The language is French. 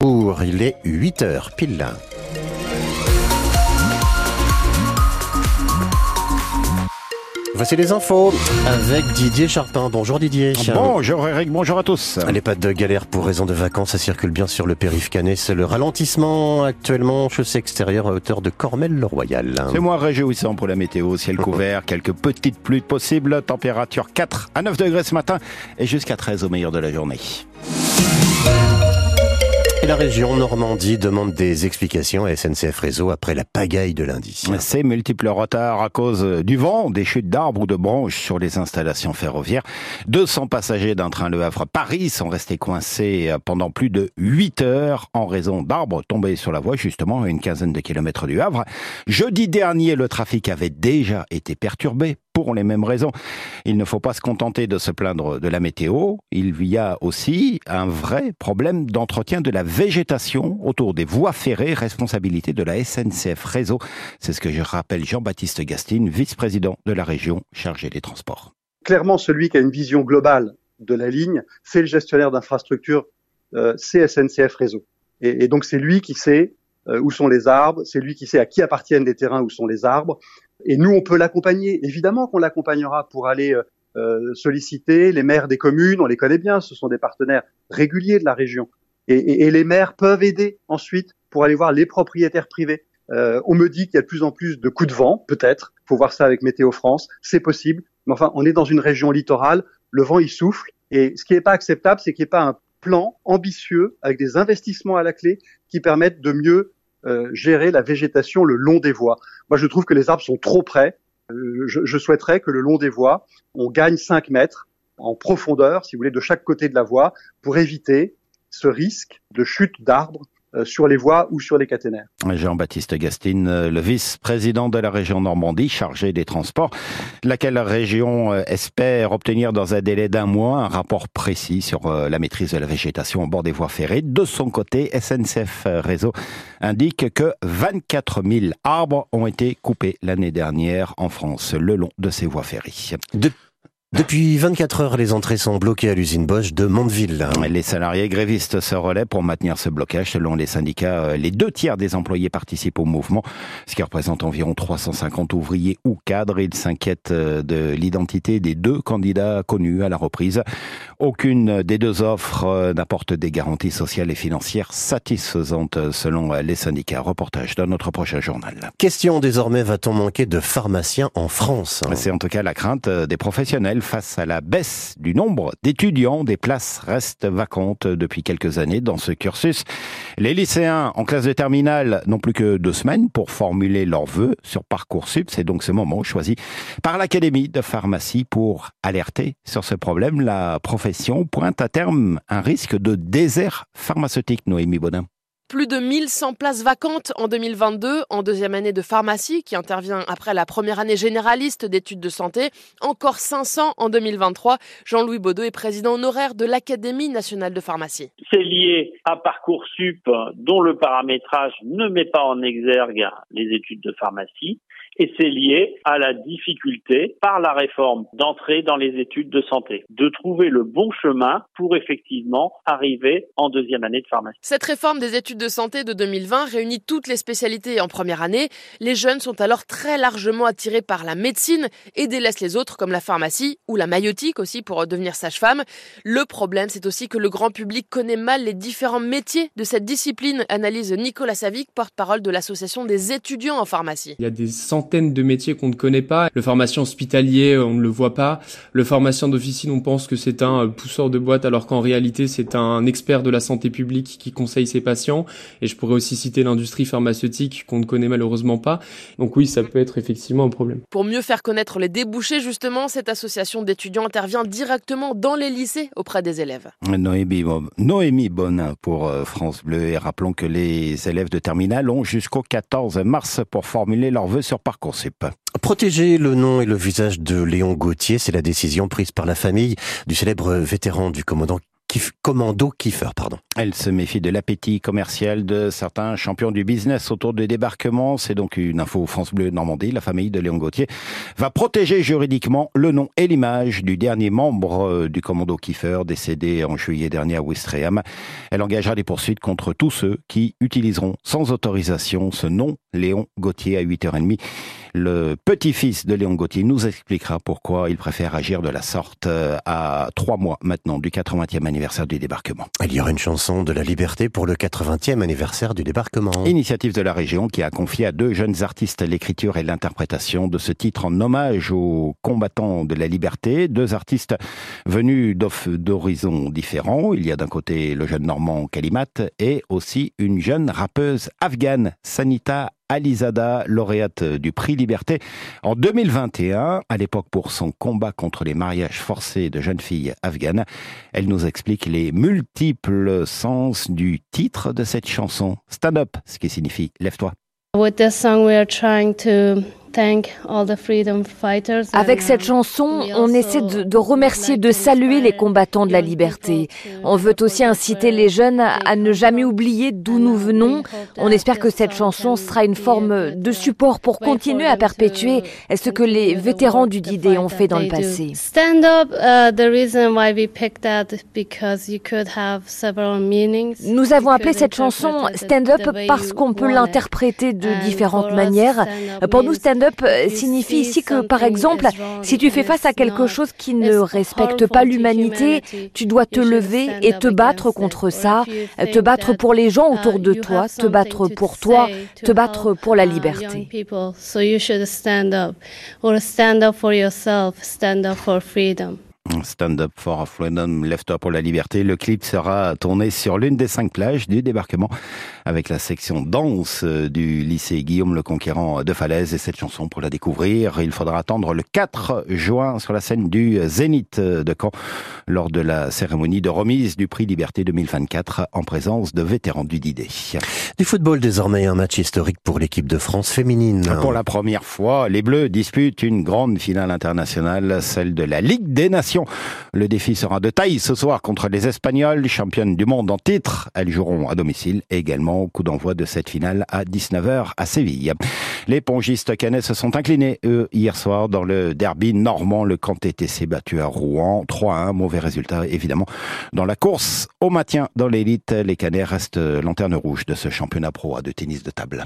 Il est 8 heures pile. Voici les infos avec Didier Charpin. Bonjour Didier. Bonjour Eric, bonjour à tous. Allez, pas de galère pour raison de vacances, ça circule bien sur le périph' canet. C'est le ralentissement actuellement, chaussée extérieure à hauteur de Cormel-le-Royal. C'est moins réjouissant pour la météo, ciel couvert, quelques petites pluies possibles, température 4 à 9 degrés ce matin et jusqu'à 13 au meilleur de la journée. La région Normandie demande des explications à SNCF Réseau après la pagaille de lundi. Ces multiples retards à cause du vent, des chutes d'arbres ou de branches sur les installations ferroviaires. 200 passagers d'un train Le Havre-Paris sont restés coincés pendant plus de 8 heures en raison d'arbres tombés sur la voie, justement à une quinzaine de kilomètres du Havre. Jeudi dernier, le trafic avait déjà été perturbé pour les mêmes raisons. Il ne faut pas se contenter de se plaindre de la météo. Il y a aussi un vrai problème d'entretien de la végétation autour des voies ferrées, responsabilité de la SNCF Réseau. C'est ce que je rappelle Jean-Baptiste Gastine, vice-président de la région chargé des transports. Clairement, celui qui a une vision globale de la ligne, c'est le gestionnaire d'infrastructure, euh, c'est SNCF Réseau. Et, et donc c'est lui qui sait euh, où sont les arbres, c'est lui qui sait à qui appartiennent les terrains où sont les arbres, et nous, on peut l'accompagner. Évidemment qu'on l'accompagnera pour aller euh, euh, solliciter les maires des communes. On les connaît bien. Ce sont des partenaires réguliers de la région. Et, et, et les maires peuvent aider ensuite pour aller voir les propriétaires privés. Euh, on me dit qu'il y a de plus en plus de coups de vent, peut-être. Faut voir ça avec Météo France. C'est possible. Mais enfin, on est dans une région littorale. Le vent, il souffle. Et ce qui n'est pas acceptable, c'est qu'il n'y ait pas un plan ambitieux avec des investissements à la clé qui permettent de mieux euh, gérer la végétation le long des voies. Moi, je trouve que les arbres sont trop près. Euh, je, souhaiterais que le long des voies, on gagne 5 mètres en profondeur, si vous voulez, de chaque côté de la voie, pour éviter ce risque de chute d'arbres sur les voies ou sur les caténaires. Jean-Baptiste Gastine, euh, le vice-président de la région Normandie chargé des transports, laquelle région euh, espère obtenir dans un délai d'un mois un rapport précis sur la maîtrise de la végétation au bord des voies ferrées? De son côté, SNCF Réseau indique que 24 000 arbres ont été coupés l'année dernière en France le long de ces voies ferrées. Depuis 24 heures, les entrées sont bloquées à l'usine Bosch de Mondeville. Les salariés grévistes se relaient pour maintenir ce blocage. Selon les syndicats, euh, les deux tiers des employés participent au mouvement, ce qui représente environ 350 ouvriers ou cadres. Ils s'inquiètent euh, de l'identité des deux candidats connus à la reprise. Aucune des deux offres euh, n'apporte des garanties sociales et financières satisfaisantes selon les syndicats. Reportage dans notre prochain journal. Question désormais, va-t-on manquer de pharmaciens en France? C'est en tout cas la crainte des professionnels face à la baisse du nombre d'étudiants. Des places restent vacantes depuis quelques années dans ce cursus. Les lycéens en classe de terminale n'ont plus que deux semaines pour formuler leurs vœux sur Parcoursup. C'est donc ce moment choisi par l'Académie de pharmacie pour alerter sur ce problème. La profession pointe à terme un risque de désert pharmaceutique, Noémie Bonin. Plus de 1100 places vacantes en 2022 en deuxième année de pharmacie qui intervient après la première année généraliste d'études de santé. Encore 500 en 2023. Jean-Louis Baudot est président honoraire de l'Académie nationale de pharmacie. C'est lié à Parcoursup dont le paramétrage ne met pas en exergue les études de pharmacie et c'est lié à la difficulté par la réforme d'entrer dans les études de santé, de trouver le bon chemin pour effectivement arriver en deuxième année de pharmacie. Cette réforme des études de santé de 2020 réunit toutes les spécialités en première année. Les jeunes sont alors très largement attirés par la médecine et délaissent les autres comme la pharmacie ou la maïotique aussi pour devenir sage-femme. Le problème, c'est aussi que le grand public connaît mal les différents métiers de cette discipline, analyse Nicolas Savic, porte-parole de l'association des étudiants en pharmacie. Il y a des centaines de métiers qu'on ne connaît pas. Le pharmacien hospitalier, on ne le voit pas. Le pharmacien d'officine, on pense que c'est un pousseur de boîte alors qu'en réalité, c'est un expert de la santé publique qui conseille ses patients. Et je pourrais aussi citer l'industrie pharmaceutique qu'on ne connaît malheureusement pas. Donc oui, ça peut être effectivement un problème. Pour mieux faire connaître les débouchés, justement, cette association d'étudiants intervient directement dans les lycées auprès des élèves. Noémie, Noémie Bonin pour euh, France Bleu. Et rappelons que les élèves de terminale ont jusqu'au 14 mars pour formuler leurs vœux sur Parcoursup. Protéger le nom et le visage de Léon Gauthier, c'est la décision prise par la famille du célèbre vétéran du commandant commando Kiefer, pardon. Elle se méfie de l'appétit commercial de certains champions du business autour du débarquement. C'est donc une info France Bleu Normandie. La famille de Léon Gauthier va protéger juridiquement le nom et l'image du dernier membre euh, du commando Kiefer décédé en juillet dernier à Ouistreham. Elle engagera des poursuites contre tous ceux qui utiliseront sans autorisation ce nom Léon Gauthier à 8h30. Le petit-fils de Léon Gauthier nous expliquera pourquoi il préfère agir de la sorte euh, à trois mois maintenant du 80e anniversaire du débarquement. Il y aura une chanson de la liberté pour le 80e anniversaire du débarquement. Initiative de la région qui a confié à deux jeunes artistes l'écriture et l'interprétation de ce titre en hommage aux combattants de la liberté. Deux artistes venus d'horizons différents. Il y a d'un côté le jeune normand Kalimat et aussi une jeune rappeuse afghane, Sanita Alizada, lauréate du prix Liberté en 2021, à l'époque pour son combat contre les mariages forcés de jeunes filles afghanes. Elle nous explique les multiples sens du titre de cette chanson. Stand up, ce qui signifie lève-toi. Avec cette chanson, on essaie de, remercier, de saluer les combattants de la liberté. On veut aussi inciter les jeunes à ne jamais oublier d'où nous venons. On espère que cette chanson sera une forme de support pour continuer à perpétuer ce que les vétérans du D-Day ont fait dans le passé? Nous avons appelé cette chanson Stand Up parce qu'on peut l'interpréter de différentes manières. Pour nous, Stand Up euh, signifie ici que, par exemple, si tu fais face à quelque chose qui ne respecte pas l'humanité, tu dois te lever et te battre contre ça, te battre pour les gens autour de toi, te battre pour toi, te battre pour la liberté. Stand Up for Freedom, Left-toi pour la liberté. Le clip sera tourné sur l'une des cinq plages du débarquement avec la section danse du lycée Guillaume le Conquérant de Falaise. Et cette chanson, pour la découvrir, il faudra attendre le 4 juin sur la scène du Zénith de Caen lors de la cérémonie de remise du prix Liberté 2024 en présence de vétérans du DIDé. Du football désormais, un match historique pour l'équipe de France féminine. Pour la première fois, les Bleus disputent une grande finale internationale, celle de la Ligue des Nations. Le défi sera de taille ce soir contre les Espagnols, championnes du monde en titre. Elles joueront à domicile également au coup d'envoi de cette finale à 19h à Séville. Les pongistes canets se sont inclinés, hier soir dans le derby normand. Le camp s'est battu à Rouen. 3-1, mauvais résultat évidemment. Dans la course au maintien dans l'élite, les canets restent lanterne rouge de ce championnat pro de tennis de table.